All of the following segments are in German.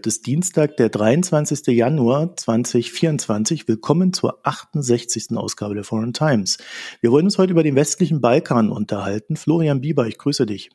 Heute ist Dienstag, der 23. Januar 2024. Willkommen zur 68. Ausgabe der Foreign Times. Wir wollen uns heute über den westlichen Balkan unterhalten. Florian Bieber, ich grüße dich.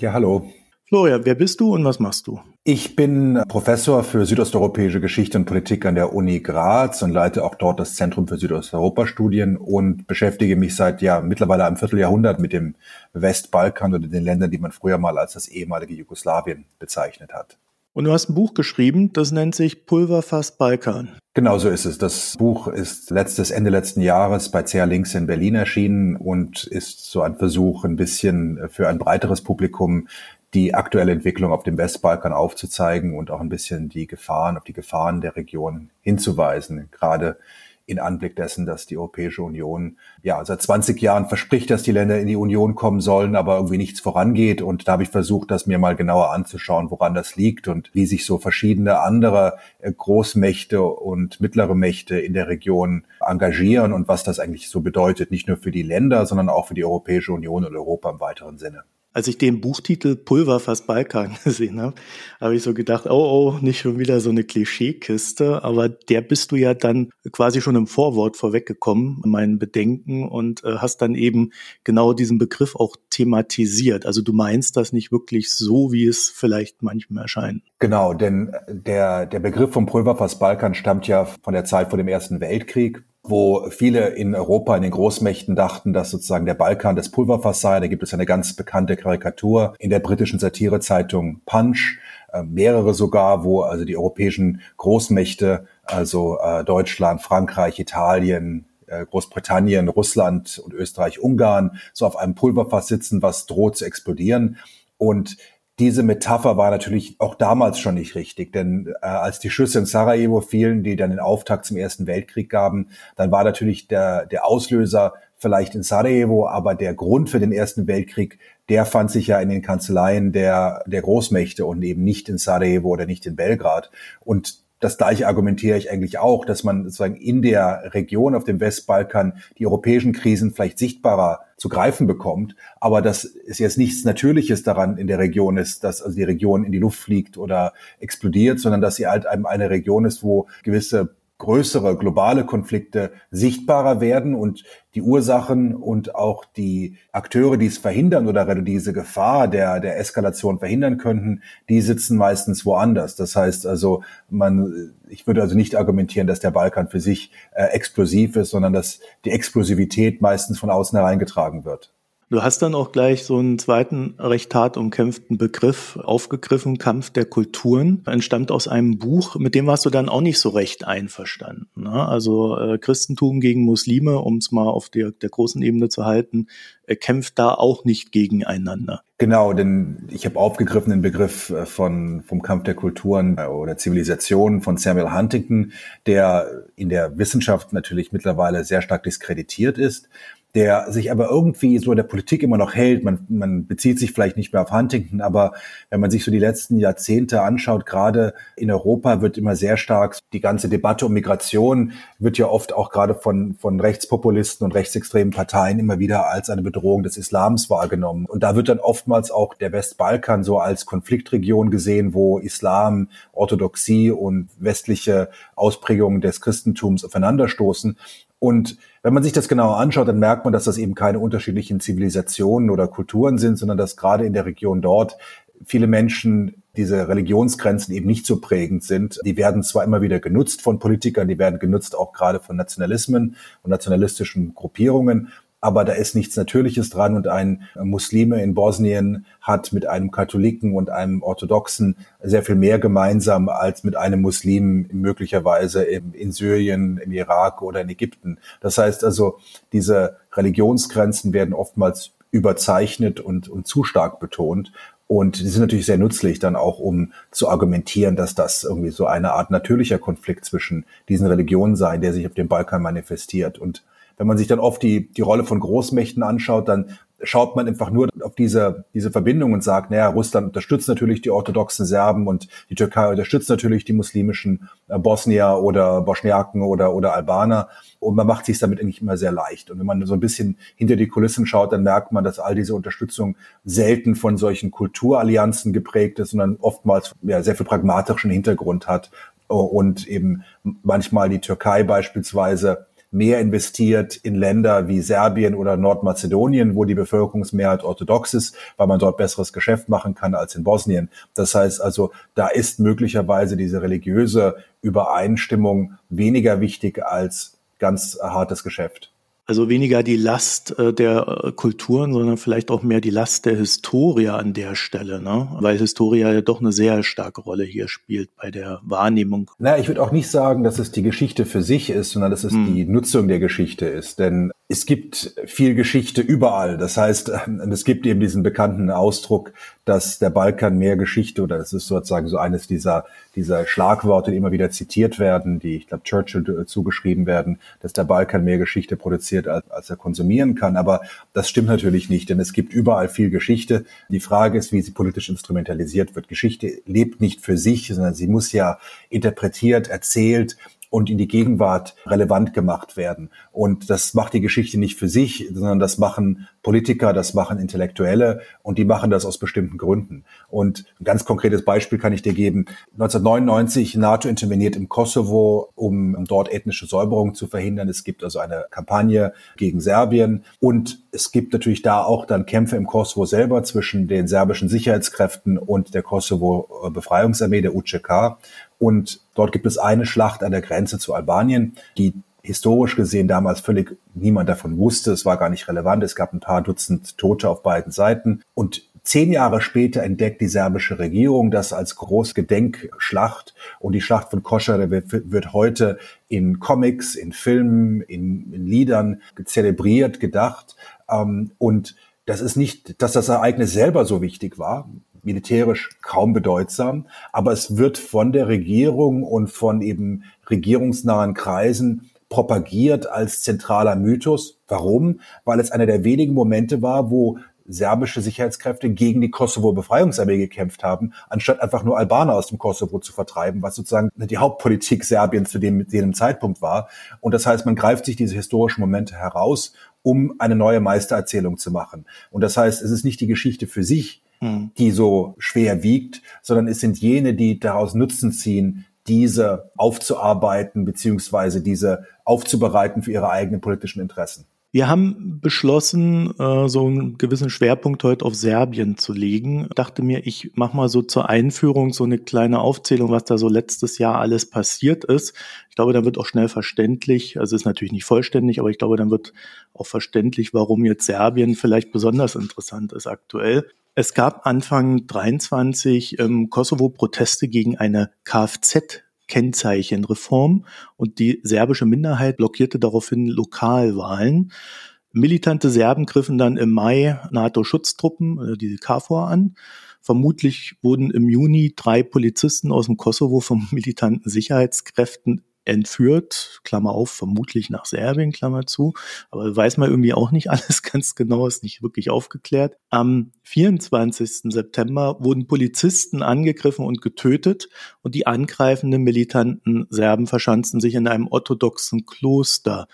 Ja, hallo. Florian, wer bist du und was machst du? Ich bin Professor für südosteuropäische Geschichte und Politik an der Uni Graz und leite auch dort das Zentrum für Südosteuropa-Studien und beschäftige mich seit ja mittlerweile einem Vierteljahrhundert mit dem Westbalkan oder den Ländern, die man früher mal als das ehemalige Jugoslawien bezeichnet hat. Und du hast ein Buch geschrieben, das nennt sich Pulverfass Balkan. Genau so ist es. Das Buch ist letztes Ende letzten Jahres bei CR Links in Berlin erschienen und ist so ein Versuch, ein bisschen für ein breiteres Publikum die aktuelle Entwicklung auf dem Westbalkan aufzuzeigen und auch ein bisschen die Gefahren, auf die Gefahren der Region hinzuweisen. Gerade in Anblick dessen, dass die Europäische Union ja seit 20 Jahren verspricht, dass die Länder in die Union kommen sollen, aber irgendwie nichts vorangeht. Und da habe ich versucht, das mir mal genauer anzuschauen, woran das liegt und wie sich so verschiedene andere äh, Großmächte und mittlere Mächte in der Region engagieren und was das eigentlich so bedeutet, nicht nur für die Länder, sondern auch für die Europäische Union und Europa im weiteren Sinne als ich den Buchtitel Pulverfass Balkan gesehen habe, habe ich so gedacht, oh, oh, nicht schon wieder so eine Klischeekiste, aber der bist du ja dann quasi schon im Vorwort vorweggekommen, meinen Bedenken und äh, hast dann eben genau diesen Begriff auch thematisiert. Also du meinst das nicht wirklich so, wie es vielleicht manchem erscheint. Genau, denn der, der Begriff vom Pulverfass Balkan stammt ja von der Zeit vor dem Ersten Weltkrieg wo viele in Europa, in den Großmächten dachten, dass sozusagen der Balkan das Pulverfass sei. Da gibt es eine ganz bekannte Karikatur in der britischen Satirezeitung Punch, äh, mehrere sogar, wo also die europäischen Großmächte, also äh, Deutschland, Frankreich, Italien, äh, Großbritannien, Russland und Österreich, Ungarn, so auf einem Pulverfass sitzen, was droht zu explodieren. Und diese Metapher war natürlich auch damals schon nicht richtig, denn äh, als die Schüsse in Sarajevo fielen, die dann den Auftakt zum Ersten Weltkrieg gaben, dann war natürlich der, der Auslöser vielleicht in Sarajevo, aber der Grund für den Ersten Weltkrieg, der fand sich ja in den Kanzleien der, der Großmächte und eben nicht in Sarajevo oder nicht in Belgrad. Und das gleiche argumentiere ich eigentlich auch, dass man sozusagen in der Region auf dem Westbalkan die europäischen Krisen vielleicht sichtbarer zu greifen bekommt, aber dass es jetzt nichts Natürliches daran in der Region ist, dass also die Region in die Luft fliegt oder explodiert, sondern dass sie halt eine Region ist, wo gewisse größere globale Konflikte sichtbarer werden und die Ursachen und auch die Akteure, die es verhindern oder diese Gefahr der, der Eskalation verhindern könnten, die sitzen meistens woanders. Das heißt also, man, ich würde also nicht argumentieren, dass der Balkan für sich äh, explosiv ist, sondern dass die Explosivität meistens von außen hereingetragen wird. Du hast dann auch gleich so einen zweiten recht hart umkämpften Begriff aufgegriffen, Kampf der Kulturen, entstammt aus einem Buch, mit dem warst du dann auch nicht so recht einverstanden. Ne? Also äh, Christentum gegen Muslime, um es mal auf der, der großen Ebene zu halten, äh, kämpft da auch nicht gegeneinander. Genau, denn ich habe aufgegriffen den Begriff äh, von vom Kampf der Kulturen äh, oder Zivilisationen von Samuel Huntington, der in der Wissenschaft natürlich mittlerweile sehr stark diskreditiert ist der sich aber irgendwie so in der Politik immer noch hält. Man, man bezieht sich vielleicht nicht mehr auf Huntington, aber wenn man sich so die letzten Jahrzehnte anschaut, gerade in Europa wird immer sehr stark die ganze Debatte um Migration wird ja oft auch gerade von, von Rechtspopulisten und rechtsextremen Parteien immer wieder als eine Bedrohung des Islams wahrgenommen. Und da wird dann oftmals auch der Westbalkan so als Konfliktregion gesehen, wo Islam, Orthodoxie und westliche Ausprägungen des Christentums aufeinanderstoßen. Und wenn man sich das genauer anschaut, dann merkt man, dass das eben keine unterschiedlichen Zivilisationen oder Kulturen sind, sondern dass gerade in der Region dort viele Menschen diese Religionsgrenzen eben nicht so prägend sind. Die werden zwar immer wieder genutzt von Politikern, die werden genutzt auch gerade von Nationalismen und nationalistischen Gruppierungen, aber da ist nichts Natürliches dran und ein Muslime in Bosnien hat mit einem Katholiken und einem Orthodoxen sehr viel mehr gemeinsam als mit einem Muslim möglicherweise in Syrien, im Irak oder in Ägypten. Das heißt also, diese Religionsgrenzen werden oftmals überzeichnet und, und zu stark betont. Und die sind natürlich sehr nützlich dann auch, um zu argumentieren, dass das irgendwie so eine Art natürlicher Konflikt zwischen diesen Religionen sei, der sich auf dem Balkan manifestiert. Und wenn man sich dann oft die, die Rolle von Großmächten anschaut, dann schaut man einfach nur auf diese, diese Verbindung und sagt, naja, Russland unterstützt natürlich die orthodoxen Serben und die Türkei unterstützt natürlich die muslimischen äh, Bosnier oder Bosniaken oder, oder Albaner. Und man macht sich damit eigentlich immer sehr leicht. Und wenn man so ein bisschen hinter die Kulissen schaut, dann merkt man, dass all diese Unterstützung selten von solchen Kulturallianzen geprägt ist, sondern oftmals ja, sehr viel pragmatischen Hintergrund hat und eben manchmal die Türkei beispielsweise mehr investiert in Länder wie Serbien oder Nordmazedonien, wo die Bevölkerungsmehrheit orthodox ist, weil man dort besseres Geschäft machen kann als in Bosnien. Das heißt also, da ist möglicherweise diese religiöse Übereinstimmung weniger wichtig als ganz hartes Geschäft. Also weniger die Last äh, der äh, Kulturen, sondern vielleicht auch mehr die Last der Historie an der Stelle, ne? weil Historie ja doch eine sehr starke Rolle hier spielt bei der Wahrnehmung. Na, ich würde auch nicht sagen, dass es die Geschichte für sich ist, sondern dass es hm. die Nutzung der Geschichte ist. Denn es gibt viel Geschichte überall. Das heißt, es gibt eben diesen bekannten Ausdruck, dass der Balkan mehr Geschichte oder das ist sozusagen so eines dieser, dieser Schlagworte, die immer wieder zitiert werden, die ich glaube Churchill zugeschrieben werden, dass der Balkan mehr Geschichte produziert, als, als er konsumieren kann. Aber das stimmt natürlich nicht, denn es gibt überall viel Geschichte. Die Frage ist, wie sie politisch instrumentalisiert wird. Geschichte lebt nicht für sich, sondern sie muss ja interpretiert, erzählt, und in die Gegenwart relevant gemacht werden. Und das macht die Geschichte nicht für sich, sondern das machen Politiker, das machen Intellektuelle und die machen das aus bestimmten Gründen. Und ein ganz konkretes Beispiel kann ich dir geben. 1999 NATO interveniert im Kosovo, um dort ethnische Säuberung zu verhindern. Es gibt also eine Kampagne gegen Serbien und es gibt natürlich da auch dann Kämpfe im Kosovo selber zwischen den serbischen Sicherheitskräften und der Kosovo Befreiungsarmee, der UCK. Und dort gibt es eine Schlacht an der Grenze zu Albanien, die historisch gesehen damals völlig niemand davon wusste. Es war gar nicht relevant. Es gab ein paar Dutzend Tote auf beiden Seiten. Und zehn Jahre später entdeckt die serbische Regierung das als Großgedenkschlacht. Und die Schlacht von Koschere wird heute in Comics, in Filmen, in, in Liedern zelebriert, gedacht. Ähm, und das ist nicht, dass das Ereignis selber so wichtig war militärisch kaum bedeutsam, aber es wird von der Regierung und von eben regierungsnahen Kreisen propagiert als zentraler Mythos. Warum? Weil es einer der wenigen Momente war, wo serbische Sicherheitskräfte gegen die Kosovo-Befreiungsarmee gekämpft haben, anstatt einfach nur Albaner aus dem Kosovo zu vertreiben, was sozusagen die Hauptpolitik Serbiens zu dem, dem Zeitpunkt war. Und das heißt, man greift sich diese historischen Momente heraus, um eine neue Meistererzählung zu machen. Und das heißt, es ist nicht die Geschichte für sich, hm. die so schwer wiegt, sondern es sind jene, die daraus Nutzen ziehen, diese aufzuarbeiten beziehungsweise diese aufzubereiten für ihre eigenen politischen Interessen. Wir haben beschlossen, äh, so einen gewissen Schwerpunkt heute auf Serbien zu legen. Ich dachte mir, ich mache mal so zur Einführung so eine kleine Aufzählung, was da so letztes Jahr alles passiert ist. Ich glaube, dann wird auch schnell verständlich, also ist natürlich nicht vollständig, aber ich glaube, dann wird auch verständlich, warum jetzt Serbien vielleicht besonders interessant ist aktuell. Es gab Anfang 23 im Kosovo Proteste gegen eine Kfz Kennzeichenreform und die serbische Minderheit blockierte daraufhin Lokalwahlen. Militante Serben griffen dann im Mai NATO-Schutztruppen, äh, diese KFOR, an. Vermutlich wurden im Juni drei Polizisten aus dem Kosovo von militanten Sicherheitskräften entführt, Klammer auf, vermutlich nach Serbien, Klammer zu, aber weiß man irgendwie auch nicht alles ganz genau, ist nicht wirklich aufgeklärt. Am 24. September wurden Polizisten angegriffen und getötet und die angreifenden militanten Serben verschanzten sich in einem orthodoxen Kloster.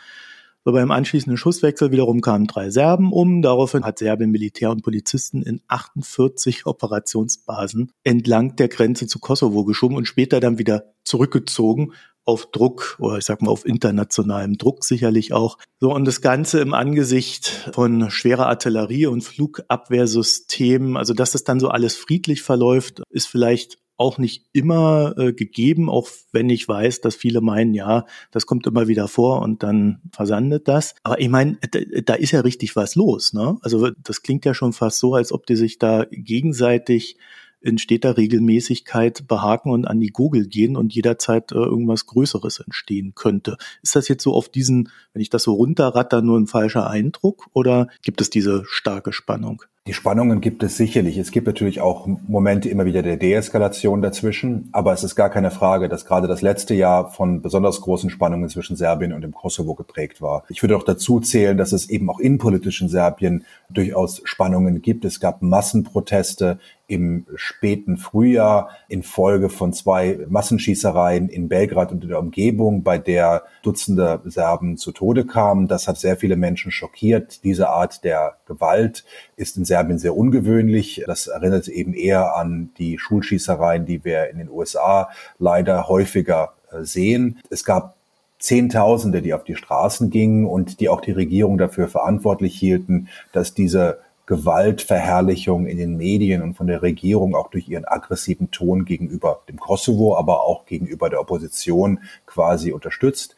So beim anschließenden Schusswechsel wiederum kamen drei Serben um. Daraufhin hat Serbien Militär und Polizisten in 48 Operationsbasen entlang der Grenze zu Kosovo geschoben und später dann wieder zurückgezogen, auf Druck oder ich sag mal auf internationalem Druck sicherlich auch. So und das Ganze im Angesicht von schwerer Artillerie und Flugabwehrsystemen, also dass das dann so alles friedlich verläuft, ist vielleicht auch nicht immer äh, gegeben, auch wenn ich weiß, dass viele meinen, ja, das kommt immer wieder vor und dann versandet das. Aber ich meine, da, da ist ja richtig was los. Ne? Also das klingt ja schon fast so, als ob die sich da gegenseitig in steter Regelmäßigkeit behaken und an die Google gehen und jederzeit äh, irgendwas Größeres entstehen könnte. Ist das jetzt so auf diesen, wenn ich das so runterratter, nur ein falscher Eindruck oder gibt es diese starke Spannung? Die Spannungen gibt es sicherlich. Es gibt natürlich auch Momente immer wieder der Deeskalation dazwischen. Aber es ist gar keine Frage, dass gerade das letzte Jahr von besonders großen Spannungen zwischen Serbien und dem Kosovo geprägt war. Ich würde auch dazu zählen, dass es eben auch innenpolitisch in Serbien durchaus Spannungen gibt. Es gab Massenproteste im späten Frühjahr infolge von zwei Massenschießereien in Belgrad und in der Umgebung, bei der Dutzende Serben zu Tode kamen. Das hat sehr viele Menschen schockiert. Diese Art der Gewalt ist in Serbien sehr ungewöhnlich. Das erinnert eben eher an die Schulschießereien, die wir in den USA leider häufiger äh, sehen. Es gab Zehntausende, die auf die Straßen gingen und die auch die Regierung dafür verantwortlich hielten, dass diese Gewaltverherrlichung in den Medien und von der Regierung auch durch ihren aggressiven Ton gegenüber dem Kosovo, aber auch gegenüber der Opposition quasi unterstützt.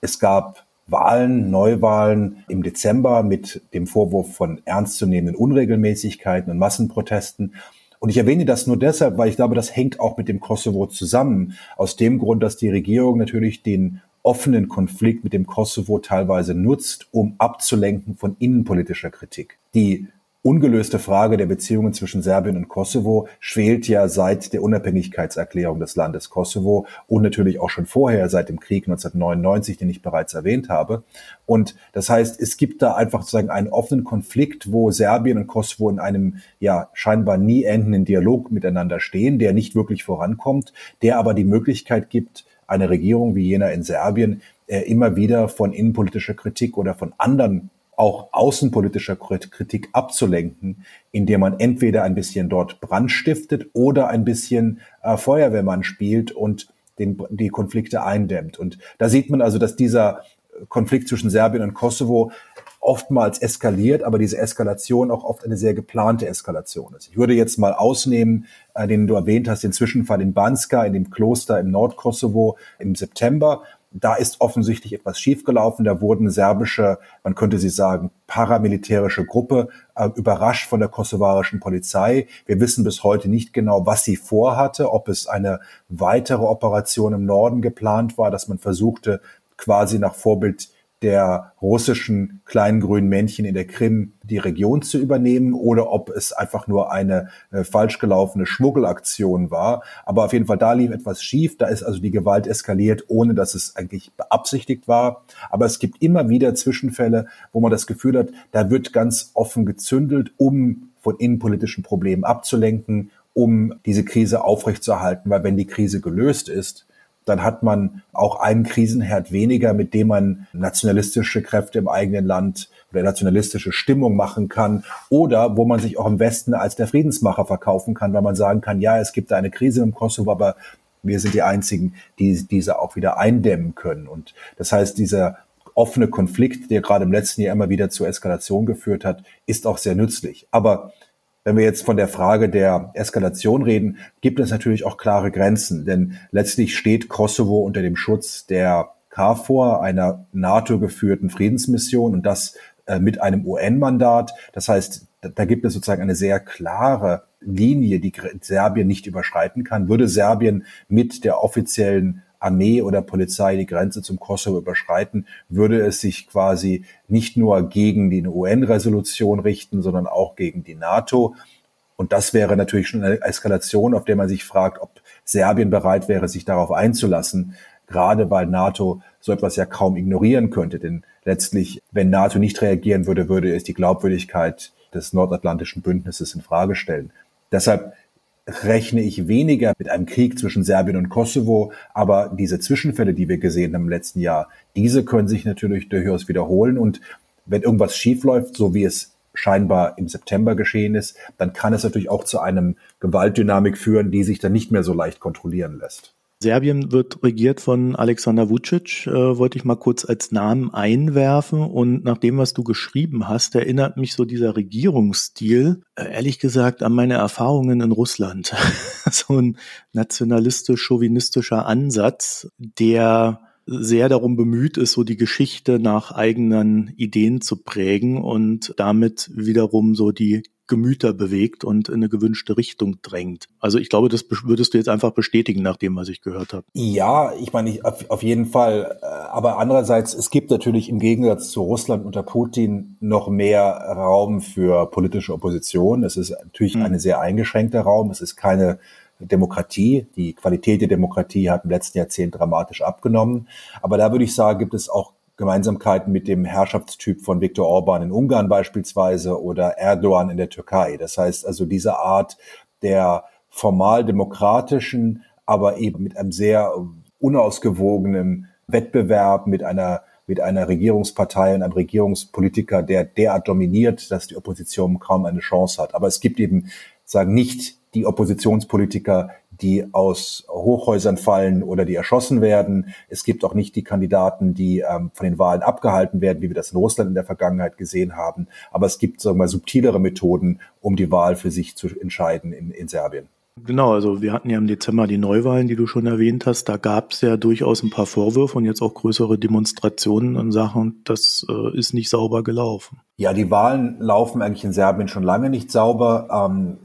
Es gab Wahlen, Neuwahlen im Dezember mit dem Vorwurf von ernstzunehmenden Unregelmäßigkeiten und Massenprotesten. Und ich erwähne das nur deshalb, weil ich glaube, das hängt auch mit dem Kosovo zusammen. Aus dem Grund, dass die Regierung natürlich den offenen Konflikt mit dem Kosovo teilweise nutzt, um abzulenken von innenpolitischer Kritik. Die ungelöste Frage der Beziehungen zwischen Serbien und Kosovo schwelt ja seit der Unabhängigkeitserklärung des Landes Kosovo und natürlich auch schon vorher seit dem Krieg 1999, den ich bereits erwähnt habe. Und das heißt, es gibt da einfach sozusagen einen offenen Konflikt, wo Serbien und Kosovo in einem ja scheinbar nie endenden Dialog miteinander stehen, der nicht wirklich vorankommt, der aber die Möglichkeit gibt, eine Regierung wie jener in Serbien äh, immer wieder von innenpolitischer Kritik oder von anderen auch außenpolitischer Kritik abzulenken, indem man entweder ein bisschen dort Brand stiftet oder ein bisschen äh, Feuerwehrmann spielt und den, die Konflikte eindämmt. Und da sieht man also, dass dieser Konflikt zwischen Serbien und Kosovo oftmals eskaliert, aber diese Eskalation auch oft eine sehr geplante Eskalation ist. Ich würde jetzt mal ausnehmen, äh, den du erwähnt hast, den Zwischenfall in Banska, in dem Kloster im Nordkosovo im September. Da ist offensichtlich etwas schiefgelaufen. Da wurden serbische, man könnte sie sagen, paramilitärische Gruppe äh, überrascht von der kosovarischen Polizei. Wir wissen bis heute nicht genau, was sie vorhatte, ob es eine weitere Operation im Norden geplant war, dass man versuchte, quasi nach Vorbild der russischen kleinen grünen Männchen in der Krim die Region zu übernehmen oder ob es einfach nur eine äh, falsch gelaufene Schmuggelaktion war. Aber auf jeden Fall, da lief etwas schief. Da ist also die Gewalt eskaliert, ohne dass es eigentlich beabsichtigt war. Aber es gibt immer wieder Zwischenfälle, wo man das Gefühl hat, da wird ganz offen gezündelt, um von innenpolitischen Problemen abzulenken, um diese Krise aufrechtzuerhalten. Weil wenn die Krise gelöst ist, dann hat man auch einen Krisenherd weniger, mit dem man nationalistische Kräfte im eigenen Land oder nationalistische Stimmung machen kann oder wo man sich auch im Westen als der Friedensmacher verkaufen kann, weil man sagen kann, ja, es gibt eine Krise im Kosovo, aber wir sind die einzigen, die diese auch wieder eindämmen können. Und das heißt, dieser offene Konflikt, der gerade im letzten Jahr immer wieder zur Eskalation geführt hat, ist auch sehr nützlich. Aber wenn wir jetzt von der Frage der Eskalation reden, gibt es natürlich auch klare Grenzen, denn letztlich steht Kosovo unter dem Schutz der KFOR, einer NATO-geführten Friedensmission und das äh, mit einem UN-Mandat. Das heißt, da, da gibt es sozusagen eine sehr klare Linie, die Serbien nicht überschreiten kann. Würde Serbien mit der offiziellen Armee oder Polizei die Grenze zum Kosovo überschreiten, würde es sich quasi nicht nur gegen die UN-Resolution richten, sondern auch gegen die NATO. Und das wäre natürlich schon eine Eskalation, auf der man sich fragt, ob Serbien bereit wäre, sich darauf einzulassen, gerade weil NATO so etwas ja kaum ignorieren könnte. Denn letztlich, wenn NATO nicht reagieren würde, würde es die Glaubwürdigkeit des nordatlantischen Bündnisses in Frage stellen. Deshalb rechne ich weniger mit einem Krieg zwischen Serbien und Kosovo, aber diese Zwischenfälle, die wir gesehen haben im letzten Jahr, diese können sich natürlich durchaus wiederholen und wenn irgendwas schiefläuft, so wie es scheinbar im September geschehen ist, dann kann es natürlich auch zu einem Gewaltdynamik führen, die sich dann nicht mehr so leicht kontrollieren lässt. Serbien wird regiert von Alexander Vucic, äh, wollte ich mal kurz als Namen einwerfen. Und nach dem, was du geschrieben hast, erinnert mich so dieser Regierungsstil, äh, ehrlich gesagt, an meine Erfahrungen in Russland. so ein nationalistisch-chauvinistischer Ansatz, der sehr darum bemüht ist, so die Geschichte nach eigenen Ideen zu prägen und damit wiederum so die Gemüter bewegt und in eine gewünschte Richtung drängt. Also ich glaube, das würdest du jetzt einfach bestätigen nach dem, was ich gehört habe. Ja, ich meine, ich, auf, auf jeden Fall. Äh, aber andererseits, es gibt natürlich im Gegensatz zu Russland unter Putin noch mehr Raum für politische Opposition. Es ist natürlich mhm. ein sehr eingeschränkter Raum. Es ist keine Demokratie. Die Qualität der Demokratie hat im letzten Jahrzehnt dramatisch abgenommen. Aber da würde ich sagen, gibt es auch Gemeinsamkeiten mit dem Herrschaftstyp von Viktor Orban in Ungarn beispielsweise oder Erdogan in der Türkei. Das heißt also diese Art der formal demokratischen, aber eben mit einem sehr unausgewogenen Wettbewerb mit einer mit einer Regierungspartei und einem Regierungspolitiker, der derart dominiert, dass die Opposition kaum eine Chance hat. Aber es gibt eben sagen nicht die Oppositionspolitiker, die aus Hochhäusern fallen oder die erschossen werden. Es gibt auch nicht die Kandidaten, die ähm, von den Wahlen abgehalten werden, wie wir das in Russland in der Vergangenheit gesehen haben. Aber es gibt, sagen wir mal, subtilere Methoden, um die Wahl für sich zu entscheiden in, in Serbien. Genau, also wir hatten ja im Dezember die Neuwahlen, die du schon erwähnt hast. Da gab es ja durchaus ein paar Vorwürfe und jetzt auch größere Demonstrationen in Sachen, das äh, ist nicht sauber gelaufen. Ja, die Wahlen laufen eigentlich in Serbien schon lange nicht sauber. Ähm,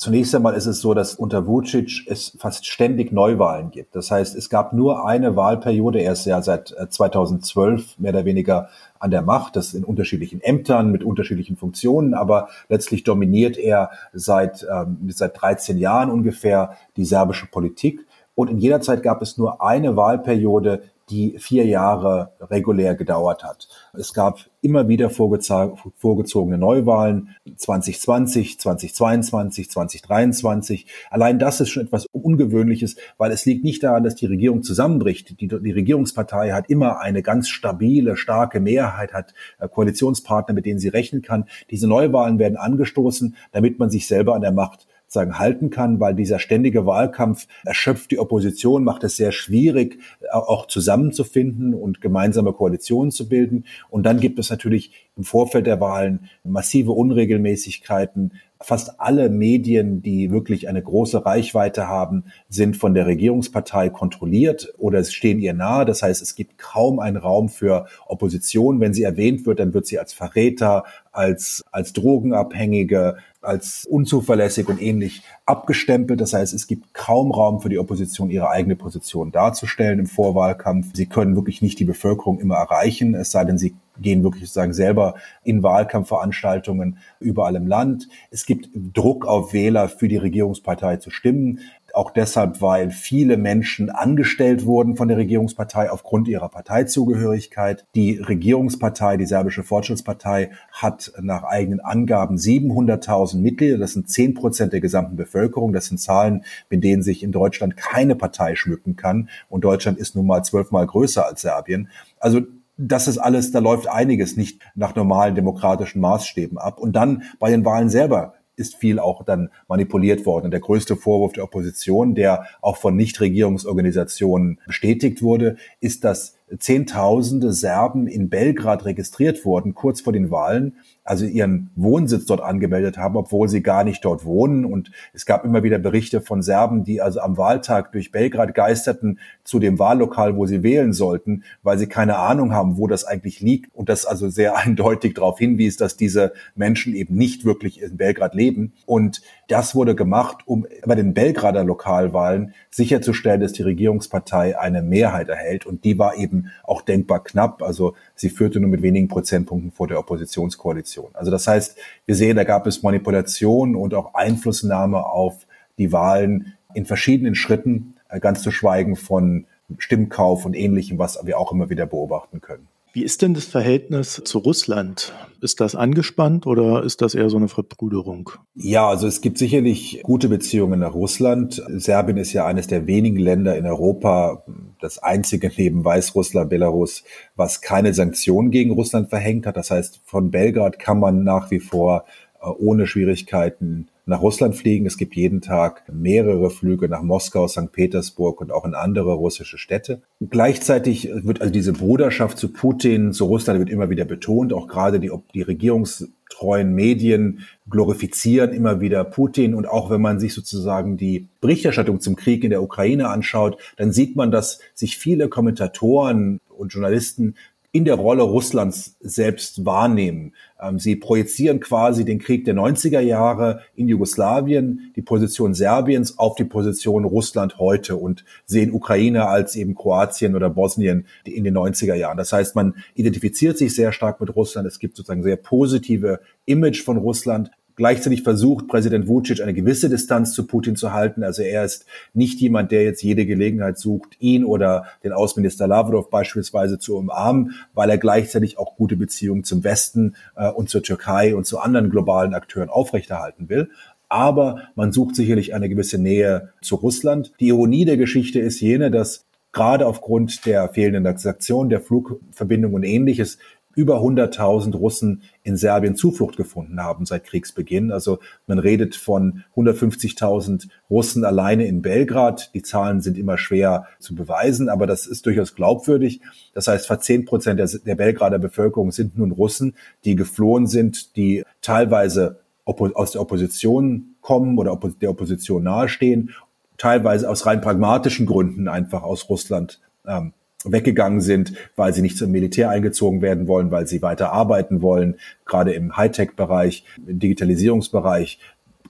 Zunächst einmal ist es so, dass unter Vucic es fast ständig Neuwahlen gibt. Das heißt, es gab nur eine Wahlperiode. Er ist ja seit 2012 äh, mehr oder weniger an der Macht, das in unterschiedlichen Ämtern mit unterschiedlichen Funktionen, aber letztlich dominiert er seit, ähm, seit 13 Jahren ungefähr die serbische Politik. Und in jeder Zeit gab es nur eine Wahlperiode, die vier Jahre regulär gedauert hat. Es gab immer wieder vorgezogene Neuwahlen 2020, 2022, 2023. Allein das ist schon etwas Ungewöhnliches, weil es liegt nicht daran, dass die Regierung zusammenbricht. Die, die Regierungspartei hat immer eine ganz stabile, starke Mehrheit, hat äh, Koalitionspartner, mit denen sie rechnen kann. Diese Neuwahlen werden angestoßen, damit man sich selber an der Macht sagen, halten kann, weil dieser ständige Wahlkampf erschöpft die Opposition, macht es sehr schwierig, auch zusammenzufinden und gemeinsame Koalitionen zu bilden. Und dann gibt es natürlich im Vorfeld der Wahlen massive Unregelmäßigkeiten. Fast alle Medien, die wirklich eine große Reichweite haben, sind von der Regierungspartei kontrolliert oder stehen ihr nahe. Das heißt, es gibt kaum einen Raum für Opposition. Wenn sie erwähnt wird, dann wird sie als Verräter, als, als Drogenabhängige, als unzuverlässig und ähnlich abgestempelt. Das heißt, es gibt kaum Raum für die Opposition, ihre eigene Position darzustellen im Vorwahlkampf. Sie können wirklich nicht die Bevölkerung immer erreichen, es sei denn, sie gehen wirklich sozusagen selber in Wahlkampfveranstaltungen überall im Land. Es gibt Druck auf Wähler für die Regierungspartei zu stimmen. Auch deshalb, weil viele Menschen angestellt wurden von der Regierungspartei aufgrund ihrer Parteizugehörigkeit. Die Regierungspartei, die serbische Fortschrittspartei, hat nach eigenen Angaben 700.000 Mitglieder. Das sind 10 Prozent der gesamten Bevölkerung. Das sind Zahlen, mit denen sich in Deutschland keine Partei schmücken kann. Und Deutschland ist nun mal zwölfmal größer als Serbien. Also das ist alles, da läuft einiges nicht nach normalen demokratischen Maßstäben ab. Und dann bei den Wahlen selber ist viel auch dann manipuliert worden. Und der größte Vorwurf der Opposition, der auch von Nichtregierungsorganisationen bestätigt wurde, ist, dass Zehntausende Serben in Belgrad registriert wurden, kurz vor den Wahlen, also ihren Wohnsitz dort angemeldet haben, obwohl sie gar nicht dort wohnen. Und es gab immer wieder Berichte von Serben, die also am Wahltag durch Belgrad geisterten zu dem Wahllokal, wo sie wählen sollten, weil sie keine Ahnung haben, wo das eigentlich liegt. Und das also sehr eindeutig darauf hinwies, dass diese Menschen eben nicht wirklich in Belgrad leben. Und das wurde gemacht, um bei den Belgrader Lokalwahlen sicherzustellen, dass die Regierungspartei eine Mehrheit erhält. Und die war eben auch denkbar knapp. Also sie führte nur mit wenigen Prozentpunkten vor der Oppositionskoalition. Also das heißt, wir sehen, da gab es Manipulation und auch Einflussnahme auf die Wahlen in verschiedenen Schritten, äh, ganz zu schweigen von Stimmkauf und ähnlichem, was wir auch immer wieder beobachten können. Wie ist denn das Verhältnis zu Russland? Ist das angespannt oder ist das eher so eine Verbrüderung? Ja, also es gibt sicherlich gute Beziehungen nach Russland. Serbien ist ja eines der wenigen Länder in Europa, das einzige neben Weißrussland, Belarus, was keine Sanktionen gegen Russland verhängt hat. Das heißt, von Belgrad kann man nach wie vor äh, ohne Schwierigkeiten nach Russland fliegen. Es gibt jeden Tag mehrere Flüge nach Moskau, St. Petersburg und auch in andere russische Städte. Gleichzeitig wird also diese Bruderschaft zu Putin, zu Russland wird immer wieder betont. Auch gerade die, die regierungstreuen Medien glorifizieren immer wieder Putin. Und auch wenn man sich sozusagen die Berichterstattung zum Krieg in der Ukraine anschaut, dann sieht man, dass sich viele Kommentatoren und Journalisten in der Rolle Russlands selbst wahrnehmen. Ähm, sie projizieren quasi den Krieg der 90er Jahre in Jugoslawien, die Position Serbiens auf die Position Russland heute und sehen Ukraine als eben Kroatien oder Bosnien in den 90er Jahren. Das heißt, man identifiziert sich sehr stark mit Russland. Es gibt sozusagen sehr positive Image von Russland. Gleichzeitig versucht Präsident Vucic eine gewisse Distanz zu Putin zu halten. Also er ist nicht jemand, der jetzt jede Gelegenheit sucht, ihn oder den Außenminister Lavrov beispielsweise zu umarmen, weil er gleichzeitig auch gute Beziehungen zum Westen äh, und zur Türkei und zu anderen globalen Akteuren aufrechterhalten will aber man sucht sicherlich eine gewisse Nähe zu Russland. Die Ironie der Geschichte ist jene, dass gerade aufgrund der fehlenden Transaktion, der Flugverbindung und ähnliches über 100.000 Russen in Serbien Zuflucht gefunden haben seit Kriegsbeginn. Also man redet von 150.000 Russen alleine in Belgrad. Die Zahlen sind immer schwer zu beweisen, aber das ist durchaus glaubwürdig. Das heißt, fast 10 Prozent der, der Belgrader Bevölkerung sind nun Russen, die geflohen sind, die teilweise aus der Opposition kommen oder der Opposition nahestehen, teilweise aus rein pragmatischen Gründen einfach aus Russland ähm, weggegangen sind, weil sie nicht zum Militär eingezogen werden wollen, weil sie weiter arbeiten wollen. Gerade im Hightech-Bereich, im Digitalisierungsbereich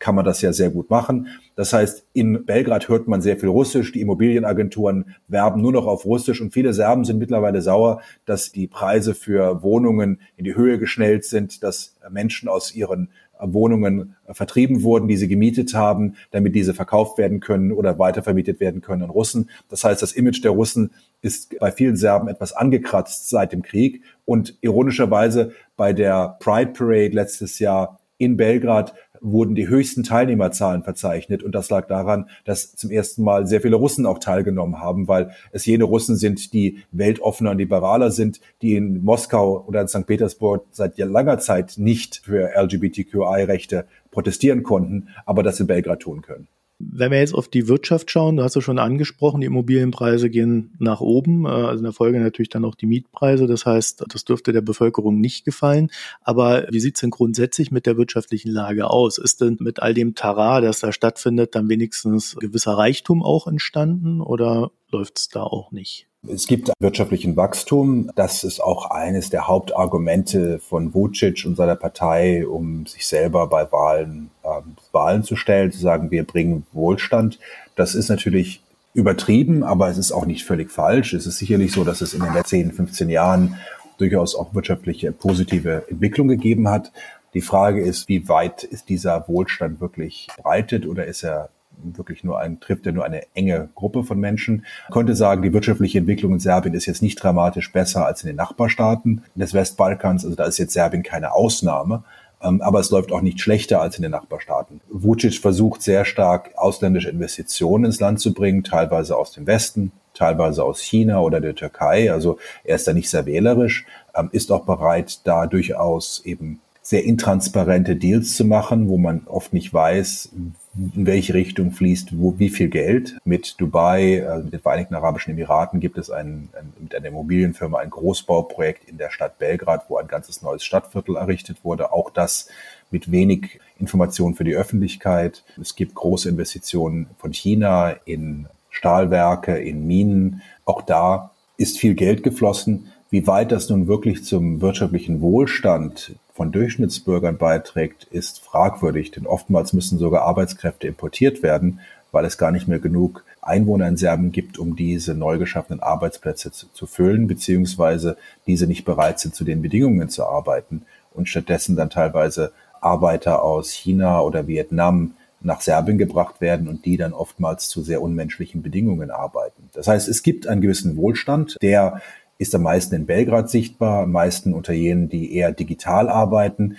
kann man das ja sehr gut machen. Das heißt, in Belgrad hört man sehr viel Russisch. Die Immobilienagenturen werben nur noch auf Russisch und viele Serben sind mittlerweile sauer, dass die Preise für Wohnungen in die Höhe geschnellt sind, dass Menschen aus ihren Wohnungen vertrieben wurden, die sie gemietet haben, damit diese verkauft werden können oder weitervermietet werden können an Russen. Das heißt, das Image der Russen ist bei vielen Serben etwas angekratzt seit dem Krieg. Und ironischerweise bei der Pride Parade letztes Jahr in Belgrad wurden die höchsten Teilnehmerzahlen verzeichnet. Und das lag daran, dass zum ersten Mal sehr viele Russen auch teilgenommen haben, weil es jene Russen sind, die weltoffener und liberaler sind, die in Moskau oder in St. Petersburg seit langer Zeit nicht für LGBTQI-Rechte protestieren konnten, aber das in Belgrad tun können. Wenn wir jetzt auf die Wirtschaft schauen, du hast es schon angesprochen, die Immobilienpreise gehen nach oben, äh, also in der Folge natürlich dann auch die Mietpreise. Das heißt, das dürfte der Bevölkerung nicht gefallen. Aber wie sieht es denn grundsätzlich mit der wirtschaftlichen Lage aus? Ist denn mit all dem Tara, das da stattfindet, dann wenigstens gewisser Reichtum auch entstanden oder läuft es da auch nicht? Es gibt wirtschaftlichen Wachstum. Das ist auch eines der Hauptargumente von Vucic und seiner Partei, um sich selber bei Wahlen, äh, Wahlen zu stellen, zu sagen, wir bringen Wohlstand. Das ist natürlich übertrieben, aber es ist auch nicht völlig falsch. Es ist sicherlich so, dass es in den letzten 10, 15 Jahren durchaus auch wirtschaftliche positive Entwicklung gegeben hat. Die Frage ist, wie weit ist dieser Wohlstand wirklich breitet oder ist er wirklich nur ein, trifft ja nur eine enge Gruppe von Menschen. Ich konnte sagen, die wirtschaftliche Entwicklung in Serbien ist jetzt nicht dramatisch besser als in den Nachbarstaaten des Westbalkans. Also da ist jetzt Serbien keine Ausnahme. Ähm, aber es läuft auch nicht schlechter als in den Nachbarstaaten. Vucic versucht sehr stark ausländische Investitionen ins Land zu bringen, teilweise aus dem Westen, teilweise aus China oder der Türkei. Also er ist da nicht sehr wählerisch, ähm, ist auch bereit, da durchaus eben sehr intransparente Deals zu machen, wo man oft nicht weiß, in welche Richtung fließt wo, wie viel Geld. Mit Dubai, also mit den Vereinigten Arabischen Emiraten gibt es ein, ein, mit einer Immobilienfirma ein Großbauprojekt in der Stadt Belgrad, wo ein ganzes neues Stadtviertel errichtet wurde. Auch das mit wenig Informationen für die Öffentlichkeit. Es gibt große Investitionen von China in Stahlwerke, in Minen. Auch da ist viel Geld geflossen. Wie weit das nun wirklich zum wirtschaftlichen Wohlstand von Durchschnittsbürgern beiträgt, ist fragwürdig, denn oftmals müssen sogar Arbeitskräfte importiert werden, weil es gar nicht mehr genug Einwohner in Serbien gibt, um diese neu geschaffenen Arbeitsplätze zu, zu füllen, beziehungsweise diese nicht bereit sind, zu den Bedingungen zu arbeiten und stattdessen dann teilweise Arbeiter aus China oder Vietnam nach Serbien gebracht werden und die dann oftmals zu sehr unmenschlichen Bedingungen arbeiten. Das heißt, es gibt einen gewissen Wohlstand, der ist am meisten in Belgrad sichtbar, am meisten unter jenen, die eher digital arbeiten.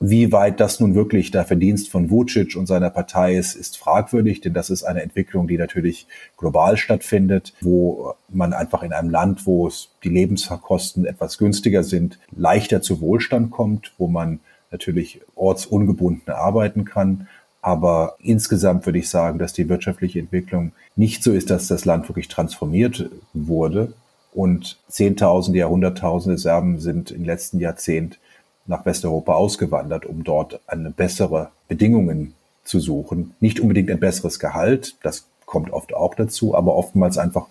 Wie weit das nun wirklich der Verdienst von Vucic und seiner Partei ist, ist fragwürdig, denn das ist eine Entwicklung, die natürlich global stattfindet, wo man einfach in einem Land, wo es die Lebenskosten etwas günstiger sind, leichter zu Wohlstand kommt, wo man natürlich ortsungebunden arbeiten kann. Aber insgesamt würde ich sagen, dass die wirtschaftliche Entwicklung nicht so ist, dass das Land wirklich transformiert wurde, und Zehntausende, ja Hunderttausende Serben sind im letzten Jahrzehnt nach Westeuropa ausgewandert, um dort eine bessere Bedingungen zu suchen. Nicht unbedingt ein besseres Gehalt, das kommt oft auch dazu, aber oftmals einfach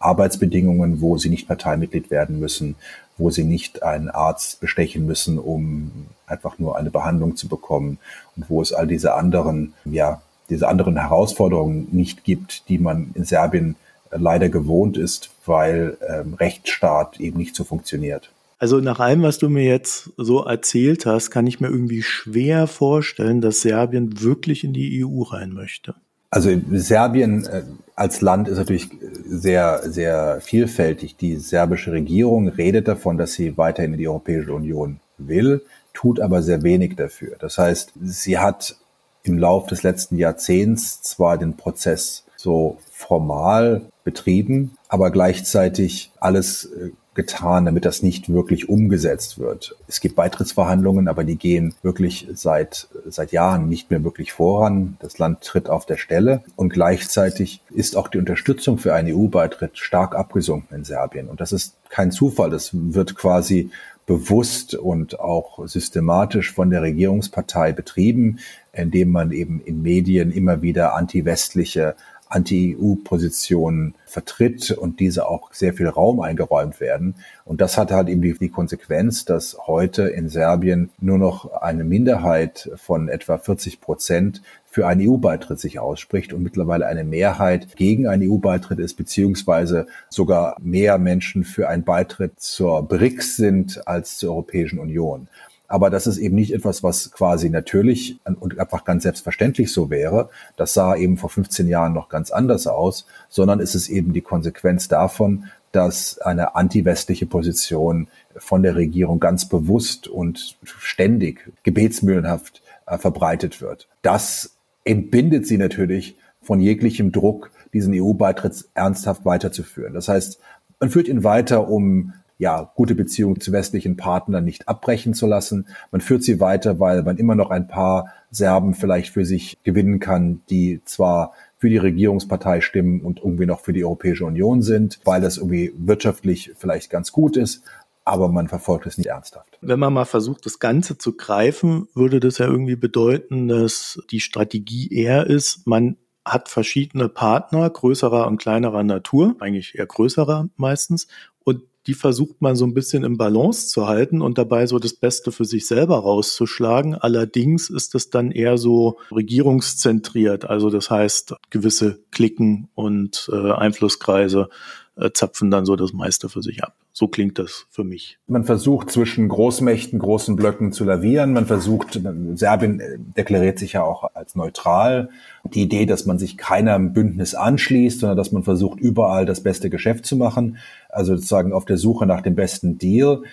Arbeitsbedingungen, wo sie nicht Parteimitglied werden müssen, wo sie nicht einen Arzt bestechen müssen, um einfach nur eine Behandlung zu bekommen und wo es all diese anderen, ja, diese anderen Herausforderungen nicht gibt, die man in Serbien leider gewohnt ist, weil ähm, Rechtsstaat eben nicht so funktioniert. Also nach allem, was du mir jetzt so erzählt hast, kann ich mir irgendwie schwer vorstellen, dass Serbien wirklich in die EU rein möchte. Also Serbien äh, als Land ist natürlich sehr, sehr vielfältig. Die serbische Regierung redet davon, dass sie weiterhin in die Europäische Union will, tut aber sehr wenig dafür. Das heißt, sie hat im Laufe des letzten Jahrzehnts zwar den Prozess so formal betrieben, aber gleichzeitig alles äh, getan, damit das nicht wirklich umgesetzt wird. Es gibt Beitrittsverhandlungen, aber die gehen wirklich seit, seit Jahren nicht mehr wirklich voran. Das Land tritt auf der Stelle und gleichzeitig ist auch die Unterstützung für einen EU-Beitritt stark abgesunken in Serbien. Und das ist kein Zufall. Das wird quasi bewusst und auch systematisch von der Regierungspartei betrieben, indem man eben in Medien immer wieder anti-westliche Anti-EU-Positionen vertritt und diese auch sehr viel Raum eingeräumt werden. Und das hat halt eben die, die, Konsequenz, dass heute in Serbien nur noch eine Minderheit von etwa 40 Prozent für einen EU-Beitritt sich ausspricht und mittlerweile eine Mehrheit gegen einen EU-Beitritt ist, beziehungsweise sogar mehr Menschen für einen Beitritt zur BRICS sind als zur Europäischen Union. Aber das ist eben nicht etwas, was quasi natürlich und einfach ganz selbstverständlich so wäre. Das sah eben vor 15 Jahren noch ganz anders aus, sondern es ist eben die Konsequenz davon, dass eine anti-westliche Position von der Regierung ganz bewusst und ständig gebetsmühlenhaft äh, verbreitet wird. Das entbindet sie natürlich von jeglichem Druck, diesen EU-Beitritt ernsthaft weiterzuführen. Das heißt, man führt ihn weiter, um ja, gute Beziehungen zu westlichen Partnern nicht abbrechen zu lassen. Man führt sie weiter, weil man immer noch ein paar Serben vielleicht für sich gewinnen kann, die zwar für die Regierungspartei stimmen und irgendwie noch für die Europäische Union sind, weil das irgendwie wirtschaftlich vielleicht ganz gut ist, aber man verfolgt es nicht ernsthaft. Wenn man mal versucht, das Ganze zu greifen, würde das ja irgendwie bedeuten, dass die Strategie eher ist, man hat verschiedene Partner größerer und kleinerer Natur, eigentlich eher größerer meistens, und die versucht man so ein bisschen im Balance zu halten und dabei so das Beste für sich selber rauszuschlagen. Allerdings ist es dann eher so regierungszentriert. Also das heißt, gewisse Klicken und äh, Einflusskreise äh, zapfen dann so das meiste für sich ab. So klingt das für mich. Man versucht zwischen Großmächten, großen Blöcken zu lavieren. Man versucht, Serbien äh, deklariert sich ja auch als neutral. Die Idee, dass man sich keinem Bündnis anschließt, sondern dass man versucht, überall das beste Geschäft zu machen. Also sozusagen auf der Suche nach dem besten Deal.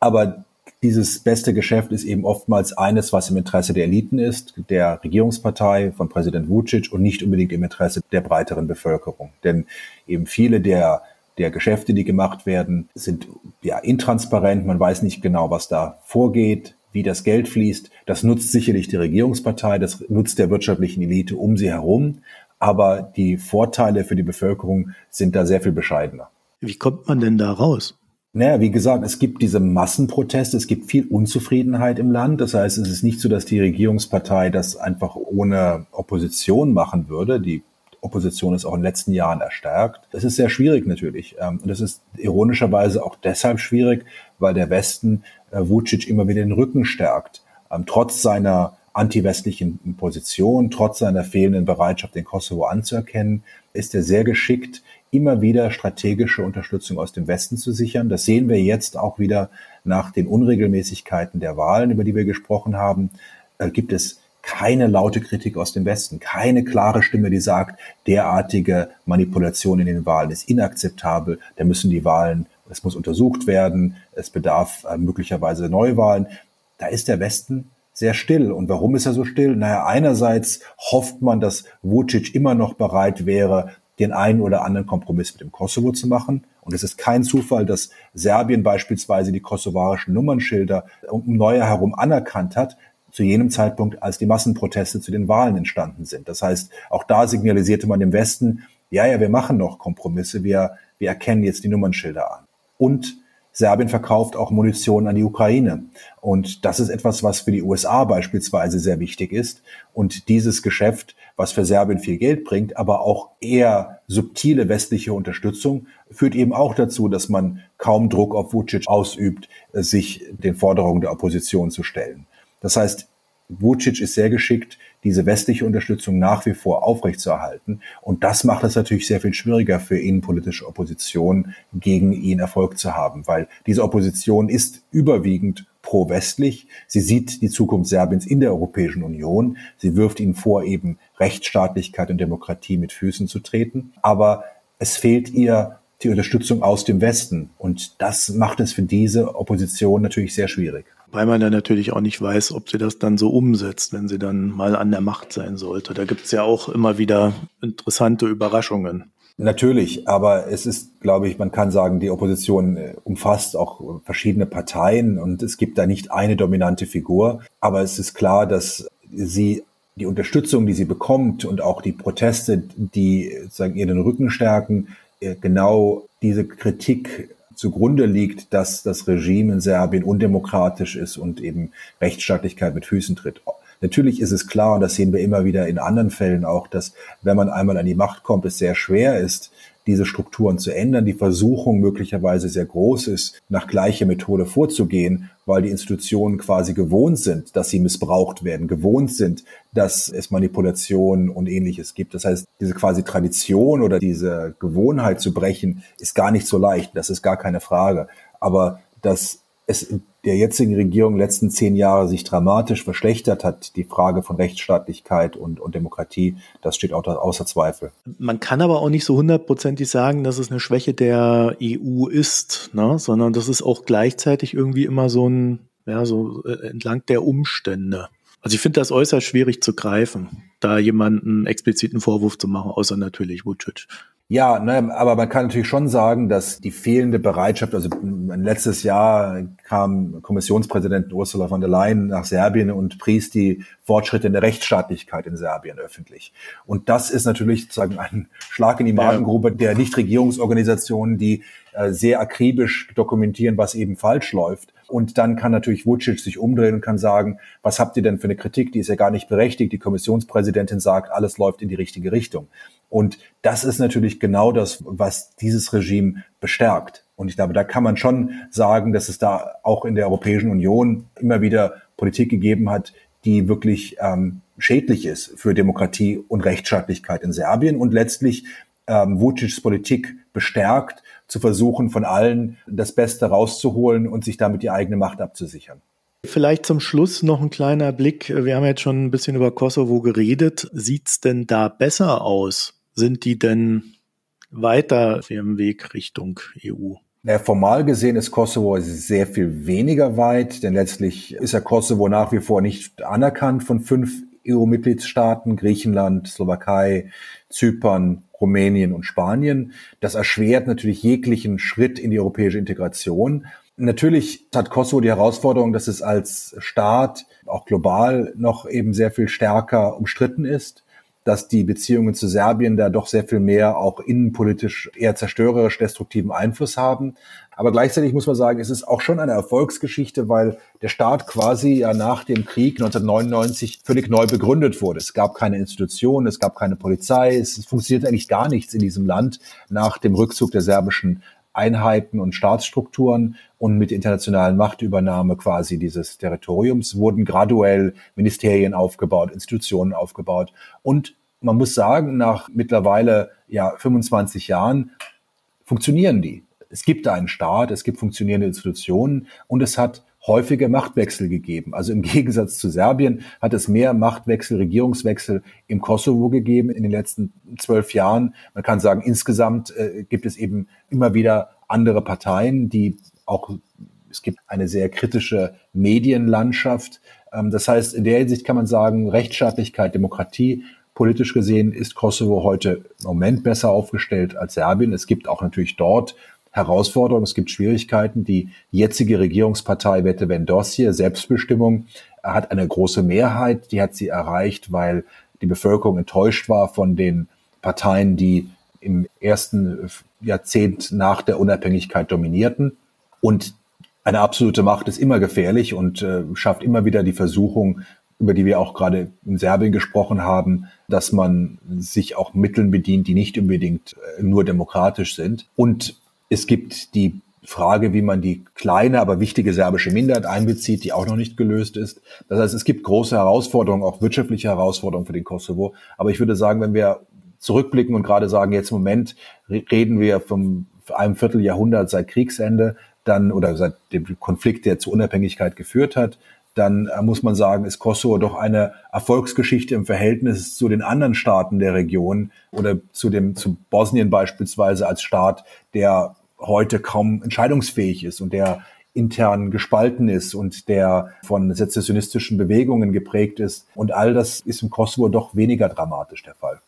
Aber dieses beste Geschäft ist eben oftmals eines, was im Interesse der Eliten ist, der Regierungspartei von Präsident Vucic und nicht unbedingt im Interesse der breiteren Bevölkerung. Denn eben viele der der Geschäfte, die gemacht werden, sind ja intransparent. Man weiß nicht genau, was da vorgeht, wie das Geld fließt. Das nutzt sicherlich die Regierungspartei, das nutzt der wirtschaftlichen Elite um sie herum. Aber die Vorteile für die Bevölkerung sind da sehr viel bescheidener. Wie kommt man denn da raus? Naja, wie gesagt, es gibt diese Massenproteste, es gibt viel Unzufriedenheit im Land. Das heißt, es ist nicht so, dass die Regierungspartei das einfach ohne Opposition machen würde. Die Opposition ist auch in den letzten Jahren erstärkt. Das ist sehr schwierig natürlich. Ähm, und das ist ironischerweise auch deshalb schwierig, weil der Westen äh, Vucic immer wieder den Rücken stärkt. Ähm, trotz seiner anti-westlichen Position, trotz seiner fehlenden Bereitschaft, den Kosovo anzuerkennen, ist er sehr geschickt, immer wieder strategische Unterstützung aus dem Westen zu sichern. Das sehen wir jetzt auch wieder nach den Unregelmäßigkeiten der Wahlen, über die wir gesprochen haben. Äh, gibt es keine laute Kritik aus dem Westen, keine klare Stimme, die sagt, derartige Manipulation in den Wahlen ist inakzeptabel, da müssen die Wahlen, es muss untersucht werden, es bedarf äh, möglicherweise Neuwahlen. Da ist der Westen sehr still. Und warum ist er so still? Naja, einerseits hofft man, dass Vucic immer noch bereit wäre, den einen oder anderen Kompromiss mit dem Kosovo zu machen. Und es ist kein Zufall, dass Serbien beispielsweise die kosovarischen Nummernschilder um Neuer herum anerkannt hat, zu jenem Zeitpunkt, als die Massenproteste zu den Wahlen entstanden sind. Das heißt, auch da signalisierte man dem Westen, ja, ja, wir machen noch Kompromisse, wir, wir erkennen jetzt die Nummernschilder an. Und Serbien verkauft auch Munition an die Ukraine. Und das ist etwas, was für die USA beispielsweise sehr wichtig ist. Und dieses Geschäft, was für Serbien viel Geld bringt, aber auch eher subtile westliche Unterstützung, führt eben auch dazu, dass man kaum Druck auf Vucic ausübt, sich den Forderungen der Opposition zu stellen. Das heißt, Vucic ist sehr geschickt, diese westliche Unterstützung nach wie vor aufrechtzuerhalten. Und das macht es natürlich sehr viel schwieriger für innenpolitische Opposition, gegen ihn Erfolg zu haben, weil diese Opposition ist überwiegend pro-westlich. Sie sieht die Zukunft Serbiens in der Europäischen Union. Sie wirft ihnen vor, eben Rechtsstaatlichkeit und Demokratie mit Füßen zu treten. Aber es fehlt ihr die Unterstützung aus dem Westen. Und das macht es für diese Opposition natürlich sehr schwierig. Weil man dann natürlich auch nicht weiß, ob sie das dann so umsetzt, wenn sie dann mal an der Macht sein sollte. Da gibt es ja auch immer wieder interessante Überraschungen. Natürlich, aber es ist, glaube ich, man kann sagen, die Opposition äh, umfasst auch verschiedene Parteien und es gibt da nicht eine dominante Figur. Aber es ist klar, dass sie die Unterstützung, die sie bekommt und auch die Proteste, die sagen, ihr den Rücken stärken, äh, genau diese Kritik zugrunde liegt, dass das Regime in Serbien undemokratisch ist und eben Rechtsstaatlichkeit mit Füßen tritt. Natürlich ist es klar, und das sehen wir immer wieder in anderen Fällen auch, dass wenn man einmal an die Macht kommt, es sehr schwer ist, diese Strukturen zu ändern, die Versuchung möglicherweise sehr groß ist, nach gleicher Methode vorzugehen, weil die Institutionen quasi gewohnt sind, dass sie missbraucht werden, gewohnt sind, dass es Manipulationen und ähnliches gibt. Das heißt, diese quasi Tradition oder diese Gewohnheit zu brechen, ist gar nicht so leicht. Das ist gar keine Frage. Aber dass es der jetzigen Regierung letzten zehn Jahre sich dramatisch verschlechtert hat, die Frage von Rechtsstaatlichkeit und, und Demokratie, das steht auch außer Zweifel. Man kann aber auch nicht so hundertprozentig sagen, dass es eine Schwäche der EU ist, ne? sondern das ist auch gleichzeitig irgendwie immer so ein, ja, so äh, entlang der Umstände. Also ich finde das äußerst schwierig zu greifen, da jemanden expliziten Vorwurf zu machen, außer natürlich Vucic. Ja, ne, aber man kann natürlich schon sagen, dass die fehlende Bereitschaft, also letztes Jahr kam Kommissionspräsident Ursula von der Leyen nach Serbien und pries die Fortschritte in der Rechtsstaatlichkeit in Serbien öffentlich. Und das ist natürlich sozusagen ein Schlag in die Magengrube der Nichtregierungsorganisationen, die sehr akribisch dokumentieren, was eben falsch läuft. Und dann kann natürlich Vucic sich umdrehen und kann sagen, was habt ihr denn für eine Kritik? Die ist ja gar nicht berechtigt. Die Kommissionspräsidentin sagt, alles läuft in die richtige Richtung. Und das ist natürlich genau das, was dieses Regime bestärkt. Und ich glaube, da kann man schon sagen, dass es da auch in der Europäischen Union immer wieder Politik gegeben hat, die wirklich ähm, schädlich ist für Demokratie und Rechtsstaatlichkeit in Serbien und letztlich ähm, Vucic's Politik bestärkt, zu versuchen, von allen das Beste rauszuholen und sich damit die eigene Macht abzusichern. Vielleicht zum Schluss noch ein kleiner Blick. Wir haben jetzt schon ein bisschen über Kosovo geredet. Sieht's denn da besser aus? Sind die denn weiter auf ihrem Weg Richtung EU? Ja, formal gesehen ist Kosovo sehr viel weniger weit, denn letztlich ist ja Kosovo nach wie vor nicht anerkannt von fünf EU-Mitgliedstaaten, Griechenland, Slowakei, Zypern, Rumänien und Spanien. Das erschwert natürlich jeglichen Schritt in die europäische Integration. Natürlich hat Kosovo die Herausforderung, dass es als Staat auch global noch eben sehr viel stärker umstritten ist, dass die Beziehungen zu Serbien da doch sehr viel mehr auch innenpolitisch eher zerstörerisch destruktiven Einfluss haben. Aber gleichzeitig muss man sagen, es ist auch schon eine Erfolgsgeschichte, weil der Staat quasi ja nach dem Krieg 1999 völlig neu begründet wurde. Es gab keine Institutionen, es gab keine Polizei, es funktioniert eigentlich gar nichts in diesem Land nach dem Rückzug der serbischen Einheiten und Staatsstrukturen und mit internationalen Machtübernahme quasi dieses Territoriums wurden graduell Ministerien aufgebaut, Institutionen aufgebaut und man muss sagen, nach mittlerweile ja 25 Jahren funktionieren die. Es gibt einen Staat, es gibt funktionierende Institutionen und es hat häufige Machtwechsel gegeben. Also im Gegensatz zu Serbien hat es mehr Machtwechsel, Regierungswechsel im Kosovo gegeben in den letzten zwölf Jahren. Man kann sagen, insgesamt äh, gibt es eben immer wieder andere Parteien, die auch, es gibt eine sehr kritische Medienlandschaft. Ähm, das heißt, in der Hinsicht kann man sagen, Rechtsstaatlichkeit, Demokratie, politisch gesehen ist Kosovo heute im Moment besser aufgestellt als Serbien. Es gibt auch natürlich dort Herausforderungen, es gibt Schwierigkeiten. Die jetzige Regierungspartei Wette Vendosje, Selbstbestimmung, hat eine große Mehrheit. Die hat sie erreicht, weil die Bevölkerung enttäuscht war von den Parteien, die im ersten Jahrzehnt nach der Unabhängigkeit dominierten. Und eine absolute Macht ist immer gefährlich und äh, schafft immer wieder die Versuchung, über die wir auch gerade in Serbien gesprochen haben, dass man sich auch Mitteln bedient, die nicht unbedingt äh, nur demokratisch sind. Und es gibt die Frage, wie man die kleine, aber wichtige serbische Minderheit einbezieht, die auch noch nicht gelöst ist. Das heißt, es gibt große Herausforderungen, auch wirtschaftliche Herausforderungen für den Kosovo. Aber ich würde sagen, wenn wir zurückblicken und gerade sagen, jetzt im Moment reden wir vom einem Vierteljahrhundert seit Kriegsende, dann oder seit dem Konflikt, der zur Unabhängigkeit geführt hat, dann äh, muss man sagen, ist Kosovo doch eine Erfolgsgeschichte im Verhältnis zu den anderen Staaten der Region oder zu dem zu Bosnien beispielsweise als Staat, der heute kaum entscheidungsfähig ist und der intern gespalten ist und der von sezessionistischen Bewegungen geprägt ist. Und all das ist im Kosovo doch weniger dramatisch der Fall.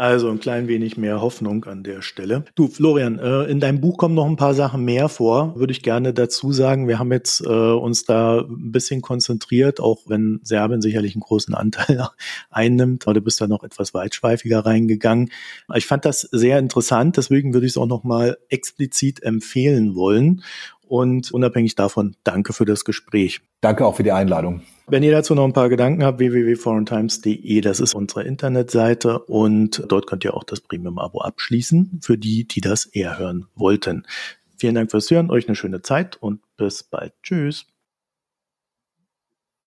Also ein klein wenig mehr Hoffnung an der Stelle. Du, Florian, äh, in deinem Buch kommen noch ein paar Sachen mehr vor, würde ich gerne dazu sagen. Wir haben jetzt äh, uns da ein bisschen konzentriert, auch wenn Serbien sicherlich einen großen Anteil einnimmt, aber du bist da noch etwas weitschweifiger reingegangen. Ich fand das sehr interessant, deswegen würde ich es auch noch mal explizit empfehlen wollen. Und unabhängig davon, danke für das Gespräch. Danke auch für die Einladung. Wenn ihr dazu noch ein paar Gedanken habt, www.foreigntimes.de, das ist unsere Internetseite und dort könnt ihr auch das Premium-Abo abschließen, für die, die das eher hören wollten. Vielen Dank fürs Hören, euch eine schöne Zeit und bis bald. Tschüss.